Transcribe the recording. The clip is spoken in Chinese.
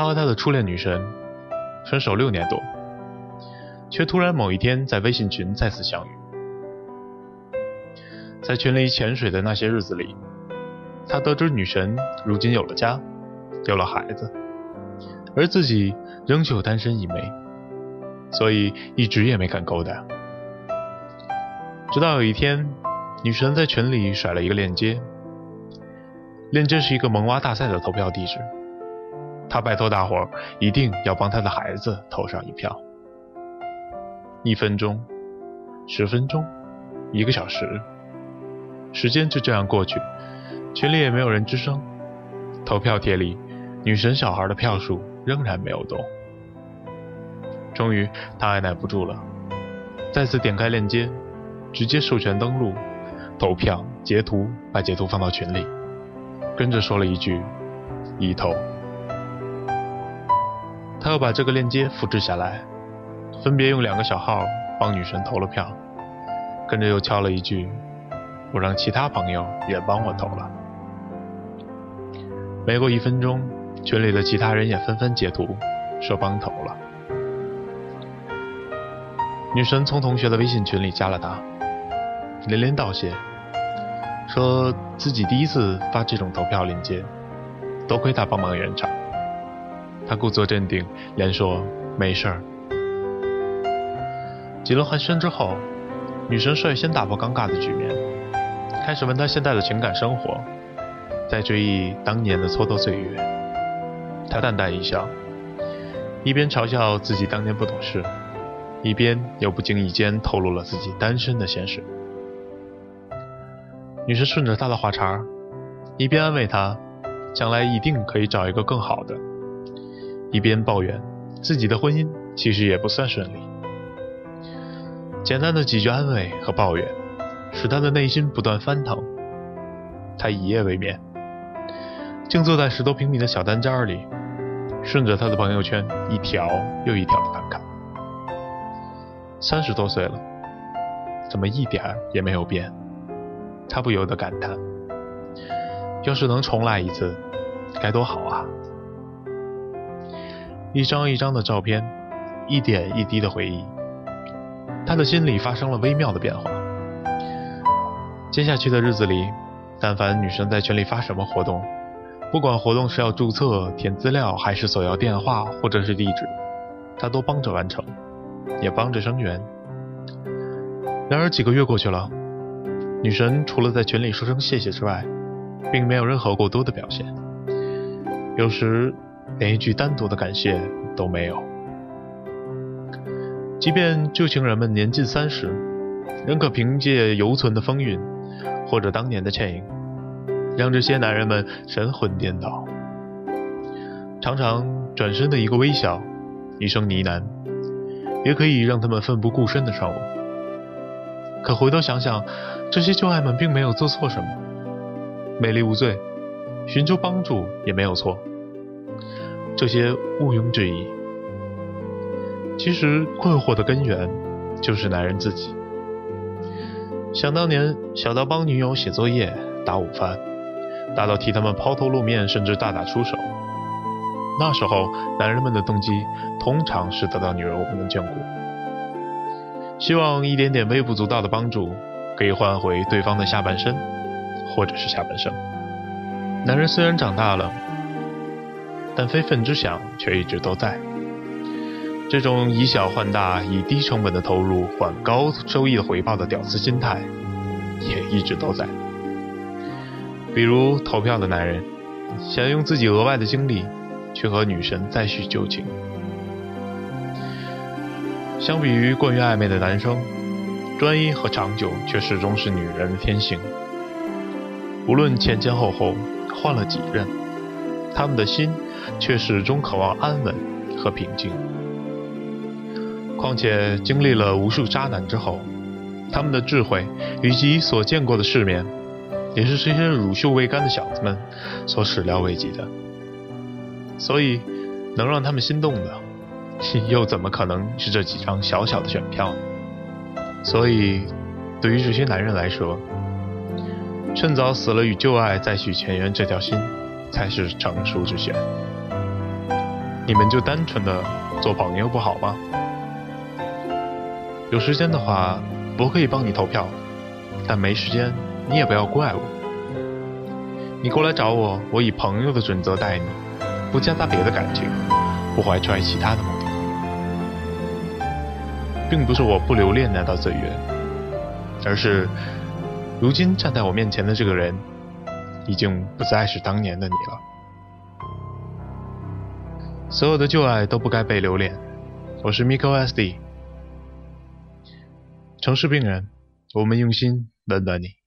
他和他的初恋女神分手六年多，却突然某一天在微信群再次相遇。在群里潜水的那些日子里，他得知女神如今有了家，有了孩子，而自己仍旧单身一枚，所以一直也没敢勾搭。直到有一天，女神在群里甩了一个链接，链接是一个萌娃大赛的投票地址，他拜托大伙儿一定要帮他的孩子投上一票。一分钟，十分钟，一个小时。时间就这样过去，群里也没有人吱声。投票帖里，女神小孩的票数仍然没有动。终于，他按耐不住了，再次点开链接，直接授权登录，投票，截图，把截图放到群里，跟着说了一句：“已投。”他又把这个链接复制下来，分别用两个小号帮女神投了票，跟着又敲了一句。我让其他朋友也帮我投了。没过一分钟，群里的其他人也纷纷截图，说帮投了。女神从同学的微信群里加了他，连连道谢，说自己第一次发这种投票链接，多亏他帮忙圆场。他故作镇定，连说没事儿。几轮寒暄之后，女神率先打破尴尬的局面。开始问他现在的情感生活，在追忆当年的蹉跎岁月。他淡淡一笑，一边嘲笑自己当年不懂事，一边又不经意间透露了自己单身的现实。女神顺着他的话茬，一边安慰他，将来一定可以找一个更好的，一边抱怨自己的婚姻其实也不算顺利。简单的几句安慰和抱怨。使他的内心不断翻腾。他一夜未眠，静坐在十多平米的小单间里，顺着他的朋友圈一条又一条的翻看。三十多岁了，怎么一点儿也没有变？他不由得感叹：要是能重来一次，该多好啊！一张一张的照片，一点一滴的回忆，他的心里发生了微妙的变化。接下去的日子里，但凡女生在群里发什么活动，不管活动是要注册、填资料，还是索要电话或者是地址，他都帮着完成，也帮着声援。然而几个月过去了，女神除了在群里说声谢谢之外，并没有任何过多的表现，有时连一句单独的感谢都没有。即便旧情人们年近三十，仍可凭借犹存的风韵。或者当年的倩影，让这些男人们神魂颠倒。常常转身的一个微笑，一声呢喃，也可以让他们奋不顾身的上路。可回头想想，这些旧爱们并没有做错什么，美丽无罪，寻求帮助也没有错，这些毋庸置疑。其实困惑的根源，就是男人自己。想当年，小到帮女友写作业、打午饭，大到替他们抛头露面，甚至大打出手。那时候，男人们的动机通常是得到女人们的眷顾，希望一点点微不足道的帮助可以换回对方的下半身，或者是下半生。男人虽然长大了，但非分之想却一直都在。这种以小换大、以低成本的投入换高收益回报的屌丝心态，也一直都在。比如投票的男人，想用自己额外的精力去和女神再续旧情。相比于过于暧昧的男生，专一和长久却始终是女人的天性。无论前前后后换了几任，他们的心却始终渴望安稳和平静。况且经历了无数渣男之后，他们的智慧以及所见过的世面，也是这些乳臭未干的小子们所始料未及的。所以，能让他们心动的，又怎么可能是这几张小小的选票？所以，对于这些男人来说，趁早死了与旧爱再续前缘这条心，才是成熟之选。你们就单纯的做朋友不好吗？有时间的话，我可以帮你投票，但没时间，你也不要怪我。你过来找我，我以朋友的准则待你，不夹杂别的感情，不怀揣其他的目的，并不是我不留恋那段岁月，而是如今站在我面前的这个人，已经不再是当年的你了。所有的旧爱都不该被留恋。我是 Miko SD。城市病人，我们用心温暖你。